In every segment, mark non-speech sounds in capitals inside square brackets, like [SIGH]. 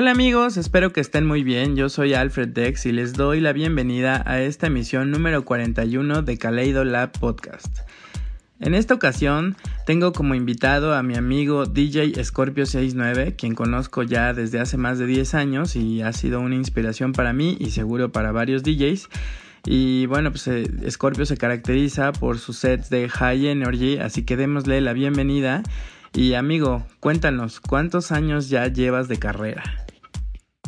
Hola amigos, espero que estén muy bien. Yo soy Alfred Dex y les doy la bienvenida a esta emisión número 41 de Kaleido Lab Podcast. En esta ocasión tengo como invitado a mi amigo DJ Scorpio 69, quien conozco ya desde hace más de 10 años y ha sido una inspiración para mí y seguro para varios DJs. Y bueno, pues eh, Scorpio se caracteriza por sus sets de high energy, así que démosle la bienvenida. Y amigo, cuéntanos, ¿cuántos años ya llevas de carrera?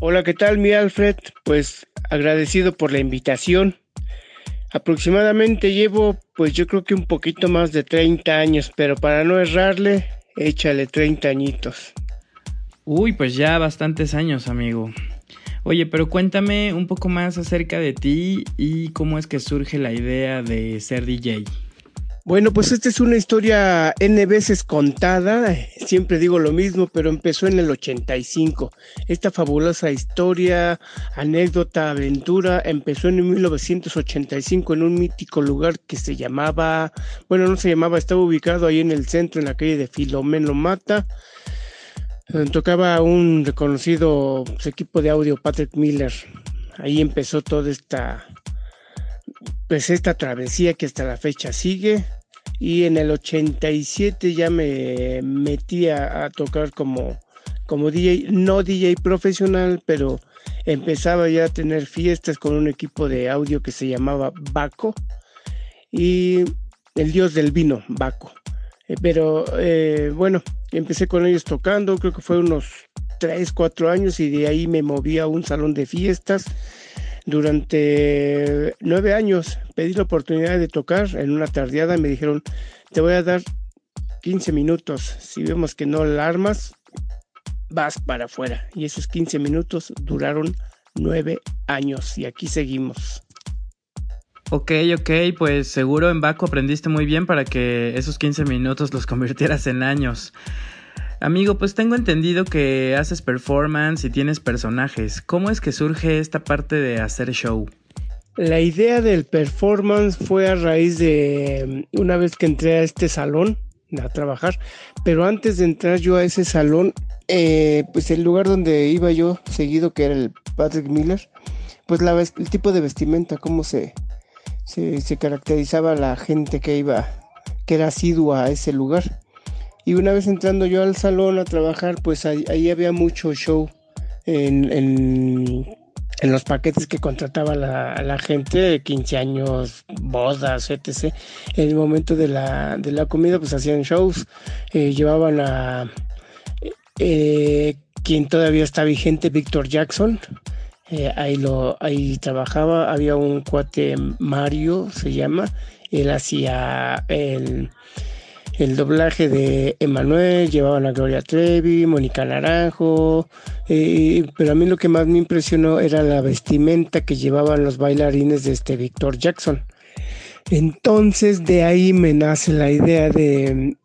Hola, ¿qué tal mi Alfred? Pues agradecido por la invitación. Aproximadamente llevo, pues yo creo que un poquito más de 30 años, pero para no errarle, échale 30 añitos. Uy, pues ya bastantes años, amigo. Oye, pero cuéntame un poco más acerca de ti y cómo es que surge la idea de ser DJ. Bueno, pues esta es una historia N veces contada, siempre digo lo mismo, pero empezó en el 85. Esta fabulosa historia, anécdota, aventura, empezó en 1985 en un mítico lugar que se llamaba, bueno, no se llamaba, estaba ubicado ahí en el centro, en la calle de Filomeno Mata. Tocaba un reconocido equipo de audio, Patrick Miller. Ahí empezó toda esta pues esta travesía que hasta la fecha sigue. Y en el 87 ya me metí a, tocar como, como DJ, no DJ profesional, pero empezaba ya a tener fiestas con un equipo de audio que se llamaba Baco. Y el dios del vino, Baco. Eh, pero eh, bueno, empecé con ellos tocando, creo que fue unos 3, 4 años y de ahí me moví a un salón de fiestas durante nueve años pedí la oportunidad de tocar en una tardeada. Me dijeron, te voy a dar 15 minutos. Si vemos que no la armas, vas para afuera. Y esos 15 minutos duraron nueve años y aquí seguimos. Ok, ok, pues seguro en Baco aprendiste muy bien para que esos 15 minutos los convirtieras en años. Amigo, pues tengo entendido que haces performance y tienes personajes. ¿Cómo es que surge esta parte de hacer show? La idea del performance fue a raíz de mm, una vez que entré a este salón a trabajar, pero antes de entrar yo a ese salón, eh, pues el lugar donde iba yo seguido, que era el Patrick Miller, pues la, el tipo de vestimenta, cómo se, se, se caracterizaba la gente que iba, que era asidua a ese lugar. Y una vez entrando yo al salón a trabajar, pues ahí, había mucho show en, en, los paquetes que contrataba la, gente, 15 años, bodas, etc. En el momento de la, de la comida, pues hacían shows, eh, llevaban a eh, quien todavía está vigente, Víctor Jackson. Eh, ahí lo ahí trabajaba había un cuate Mario se llama él hacía el el doblaje de Emanuel, llevaban a Gloria Trevi, Mónica Naranjo, eh, pero a mí lo que más me impresionó era la vestimenta que llevaban los bailarines de este Victor Jackson. Entonces de ahí me nace la idea de,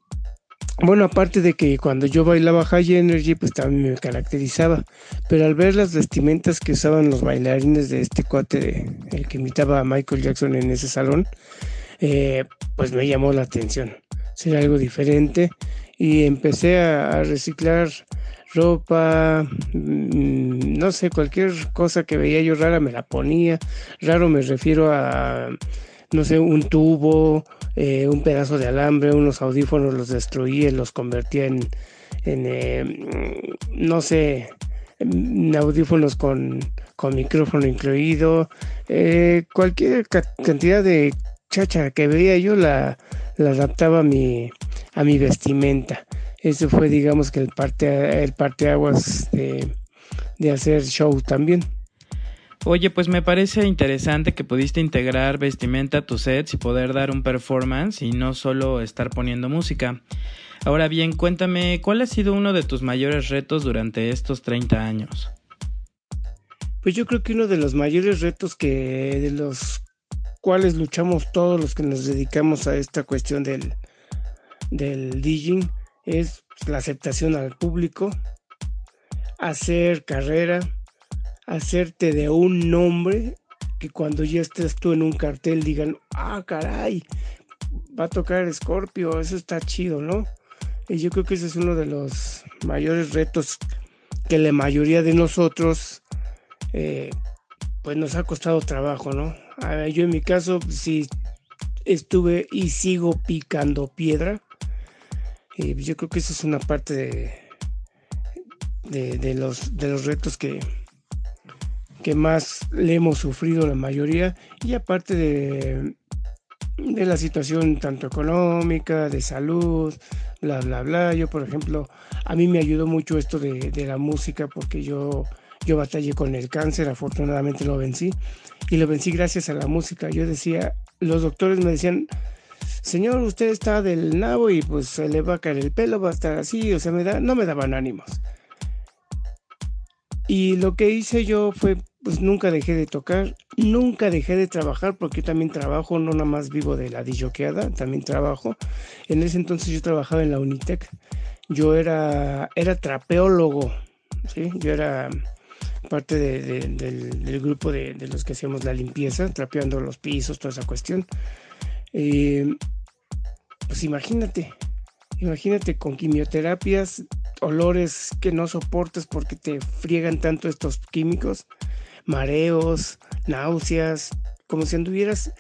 bueno, aparte de que cuando yo bailaba High Energy, pues también me caracterizaba, pero al ver las vestimentas que usaban los bailarines de este cuate, el que imitaba a Michael Jackson en ese salón, eh, pues me llamó la atención ser algo diferente y empecé a, reciclar ropa, mm, no sé, cualquier cosa que veía yo rara me la ponía. Raro me refiero a, no sé, un tubo, eh, un pedazo de alambre, unos audífonos los destruía, los convertía en, en eh, no sé, audífonos con, con micrófono incluido, eh, cualquier cantidad de chacha que veía yo la, la adaptaba a mi, a mi vestimenta. Eso fue, digamos, que el parte, el parteaguas de, de hacer show también. Oye, pues me parece interesante que pudiste integrar vestimenta a tus sets y poder dar un performance y no solo estar poniendo música. Ahora bien, cuéntame, ¿cuál ha sido uno de tus mayores retos durante estos 30 años? Pues yo creo que uno de los mayores retos que de los cuales luchamos todos los que nos dedicamos a esta cuestión del, del DJing es la aceptación al público, hacer carrera, hacerte de un nombre que cuando ya estés tú en un cartel digan, ah, caray, va a tocar Scorpio, eso está chido, ¿no? Y yo creo que ese es uno de los mayores retos que la mayoría de nosotros eh, pues nos ha costado trabajo, ¿no? yo en mi caso sí estuve y sigo picando piedra. Y yo creo que eso es una parte de, de, los, de los retos que, que más le hemos sufrido la mayoría. Y aparte de, de la situación tanto económica, de salud, bla, bla, bla. Yo, por ejemplo, a mí me ayudó mucho esto de, de la música porque yo, yo batallé con el cáncer, afortunadamente lo vencí. Y lo vencí gracias a la música. Yo decía, los doctores me decían, señor, usted está del nabo y pues se le va a caer el pelo, va a estar así, o sea, me da, no me daban ánimos. Y lo que hice yo fue, pues nunca dejé de tocar, nunca dejé de trabajar, porque yo también trabajo, no nada más vivo de la disjoqueada, también trabajo. En ese entonces yo trabajaba en la Unitec, yo era, era trapeólogo, ¿sí? Yo era parte del, grupo de, los que hacíamos la limpieza, trapeando los pisos, toda esa cuestión. Eh, pues imagínate, imagínate con quimioterapias, olores que no soportes porque te friegan tanto estos químicos, mareos, náuseas, como si anduvieras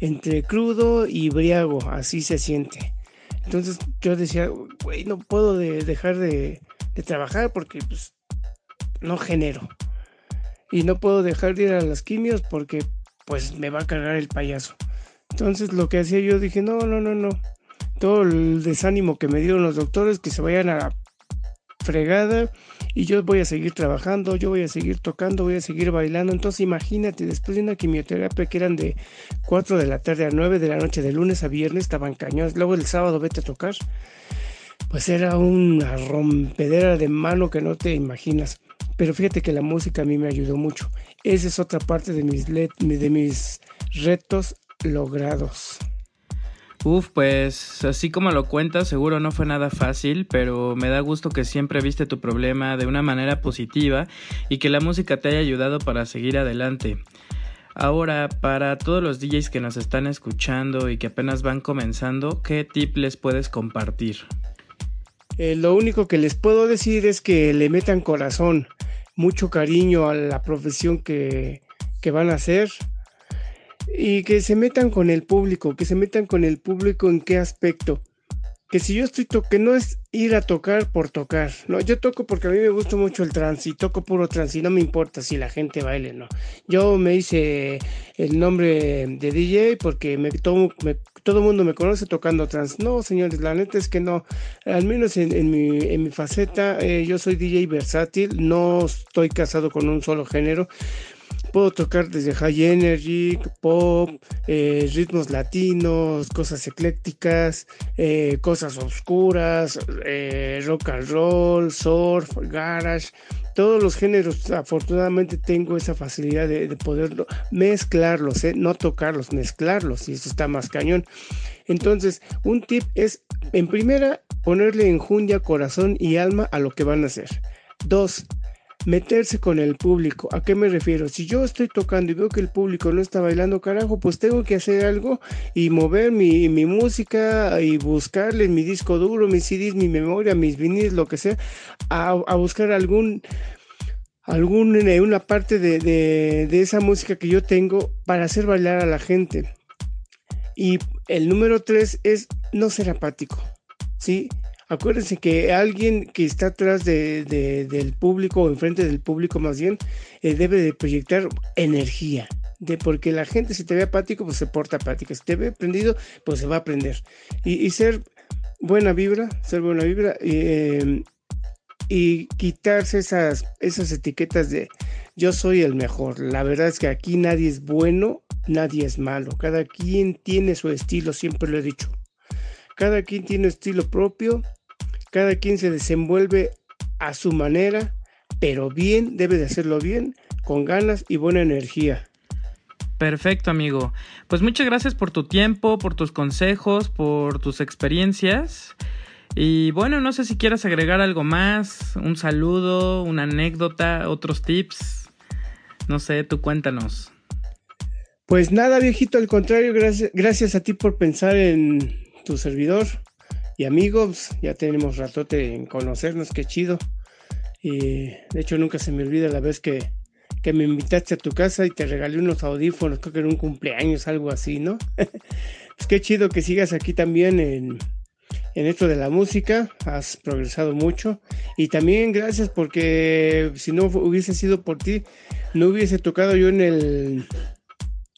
entre crudo y briago, así se siente. Entonces yo decía, güey, no puedo dejar de, de, trabajar porque pues, no genero y no puedo dejar de ir a las quimios porque pues me va a cargar el payaso. Entonces lo que hacía yo dije, no, no, no, no. Todo el desánimo que me dieron los doctores, que se vayan a la fregada y yo voy a seguir trabajando, yo voy a seguir tocando, voy a seguir bailando. Entonces imagínate, después de una quimioterapia que eran de 4 de la tarde a 9 de la noche, de lunes a viernes, estaban cañones. Luego el sábado vete a tocar. Pues era una rompedera de mano que no te imaginas. Pero fíjate que la música a mí me ayudó mucho. Esa es otra parte de mis, de mis retos logrados. Uf, pues así como lo cuentas, seguro no fue nada fácil, pero me da gusto que siempre viste tu problema de una manera positiva y que la música te haya ayudado para seguir adelante. Ahora, para todos los DJs que nos están escuchando y que apenas van comenzando, ¿qué tip les puedes compartir? Eh, lo único que les puedo decir es que le metan corazón, mucho cariño a la profesión que, que van a hacer y que se metan con el público, que se metan con el público en qué aspecto que si yo estoy que no es ir a tocar por tocar, no, yo toco porque a mí me gusta mucho el trance y toco puro trance y no me importa si la gente baile, no. Yo me hice el nombre de DJ porque me, todo, todo el mundo me conoce tocando trance. No, señores, la neta es que no, al menos en, mi, en mi, faceta, eh, yo soy DJ versátil, no estoy casado con un solo género, puedo tocar desde high energy, pop, eh, ritmos latinos, cosas eclécticas, eh, cosas oscuras, eh, rock and roll, surf, garage, todos los géneros. Afortunadamente tengo esa facilidad de, de poder mezclarlos, no tocarlos, mezclarlos, y eso está más cañón. Entonces, un tip es, en primera, ponerle enjundia, corazón y alma a lo que van a hacer. Dos, meterse con el público. ¿A qué me refiero? Si yo estoy tocando y veo que el público no está bailando, carajo, pues tengo que hacer algo y mover mi, música y buscarle mi disco duro, mis CDs, mi memoria, mis viniles, lo que sea, a, buscar algún algún una parte de, de, esa música que yo tengo para hacer bailar a la gente. Y el número tres es no ser apático, ¿sí? Acuérdense que alguien que está atrás de, del público o enfrente del público más bien eh, debe de proyectar energía. De porque la gente si te ve apático pues se porta apática, si te ve prendido pues se va a prender. Y, ser buena vibra, ser buena vibra em, y quitarse esas, esas etiquetas de yo soy el mejor. La verdad es que aquí nadie es bueno, nadie es malo. Cada quien tiene su estilo, siempre lo he dicho. Cada quien tiene estilo propio, cada quien se desenvuelve a su manera, pero bien, debe de hacerlo bien, con ganas y buena energía. Perfecto, amigo. Pues muchas gracias por tu tiempo, por tus consejos, por tus experiencias. Y bueno, no sé si quieras agregar algo más, un saludo, una anécdota, otros tips. No sé, tú cuéntanos. Pues nada, viejito, al contrario, gracias, gracias a ti por pensar en, tu servidor y amigos. Ya tenemos ratote en conocernos, qué chido. Y de hecho nunca se me olvida la vez que, que me invitaste a tu casa y te regalé unos audífonos, creo que era un cumpleaños, algo así, ¿no? [LAUGHS] pues qué chido que sigas aquí también en, en esto de la música, has progresado mucho y también gracias porque si no hubiese sido por ti, no hubiese tocado yo en el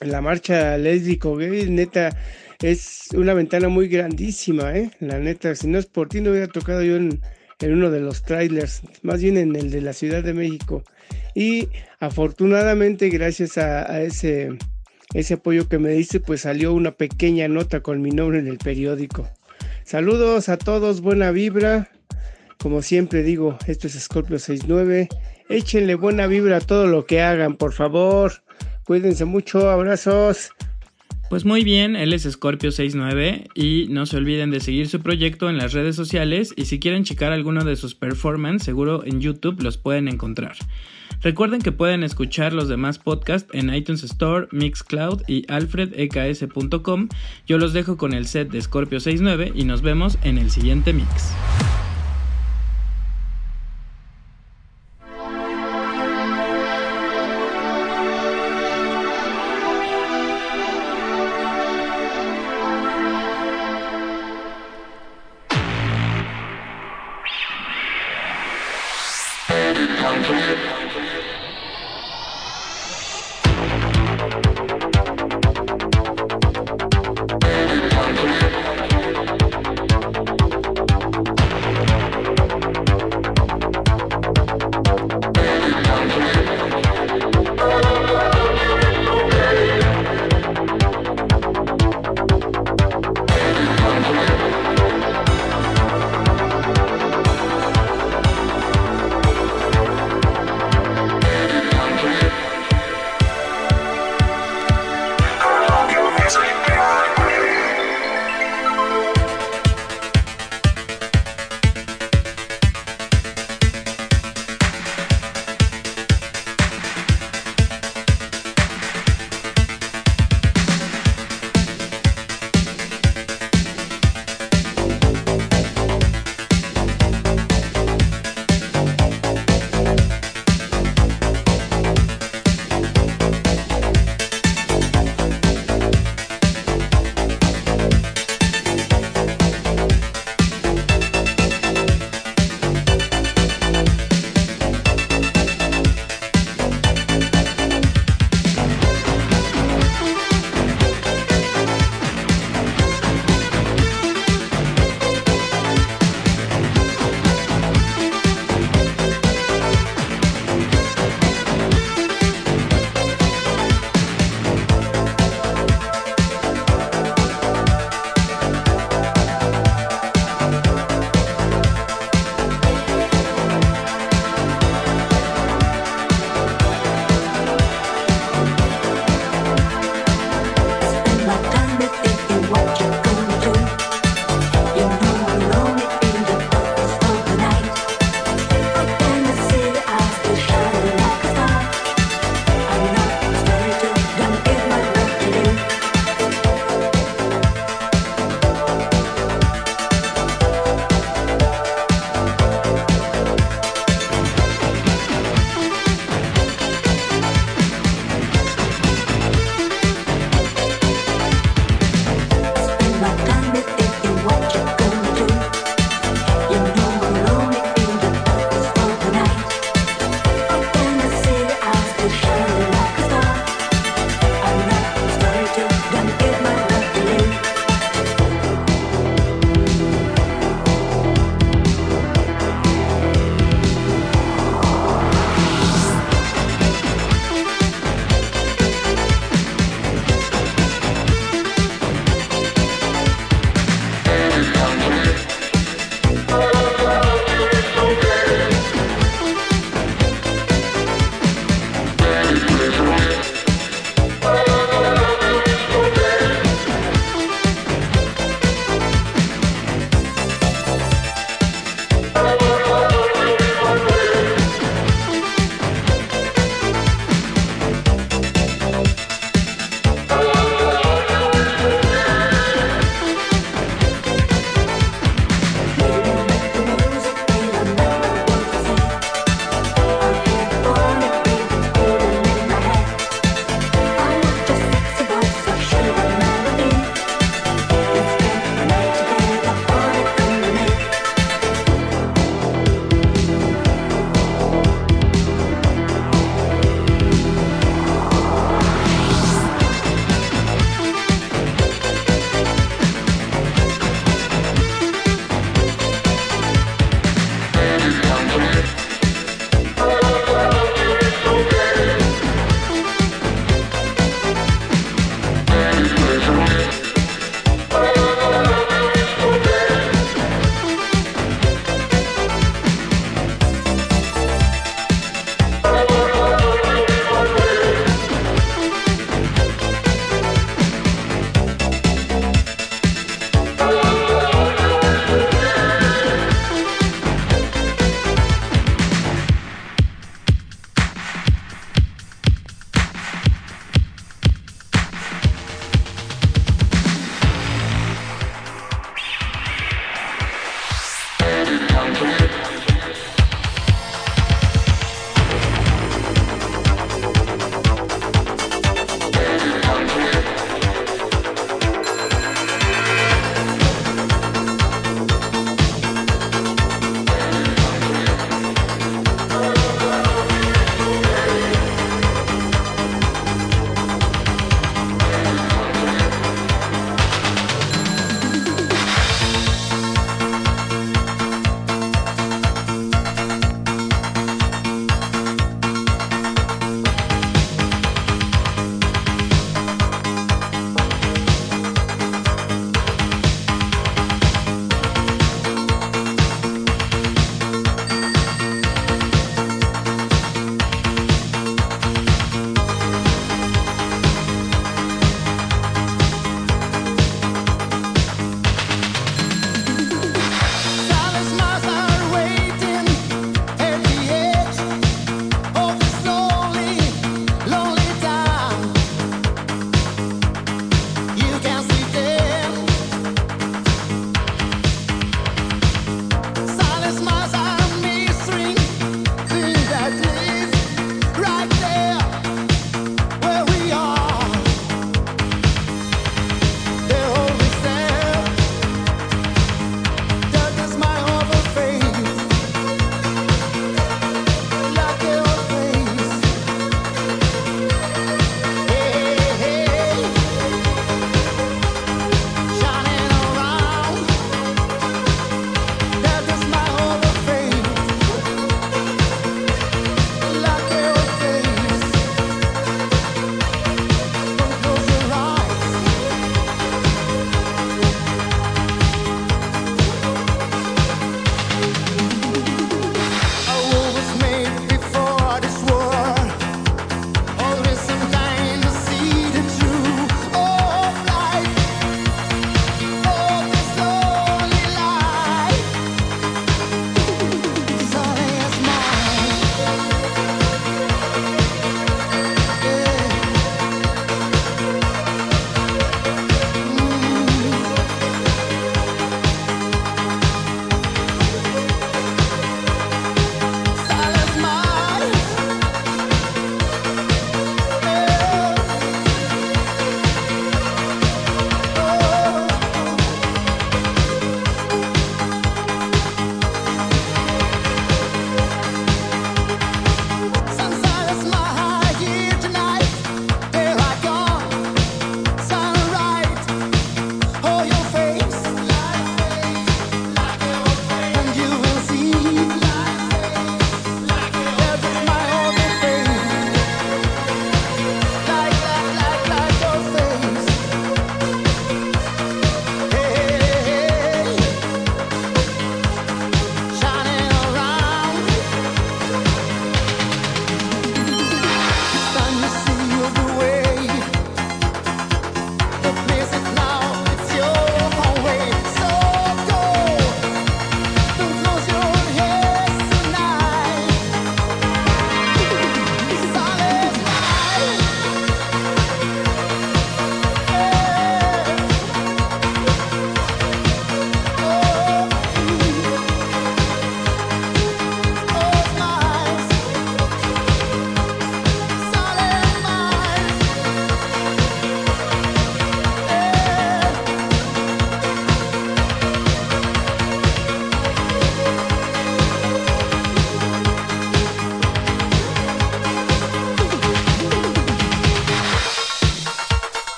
en la marcha lésbico gay, neta, es una ventana muy grandísima, ¿eh? La neta, si no es por ti, no hubiera tocado yo en, uno de los trailers, más bien en el de la Ciudad de México. Y afortunadamente, gracias a, ese, ese apoyo que me diste, pues salió una pequeña nota con mi nombre en el periódico. Saludos a todos, buena vibra. Como siempre digo, esto es Scorpio 69. Échenle buena vibra a todo lo que hagan, por favor. Cuídense mucho, abrazos. Pues muy bien, él es Scorpio69 y no se olviden de seguir su proyecto en las redes sociales y si quieren checar alguno de sus performances, seguro en YouTube los pueden encontrar. Recuerden que pueden escuchar los demás podcasts en iTunes Store, Mixcloud y alfredeks.com. Yo los dejo con el set de Scorpio69 y nos vemos en el siguiente mix.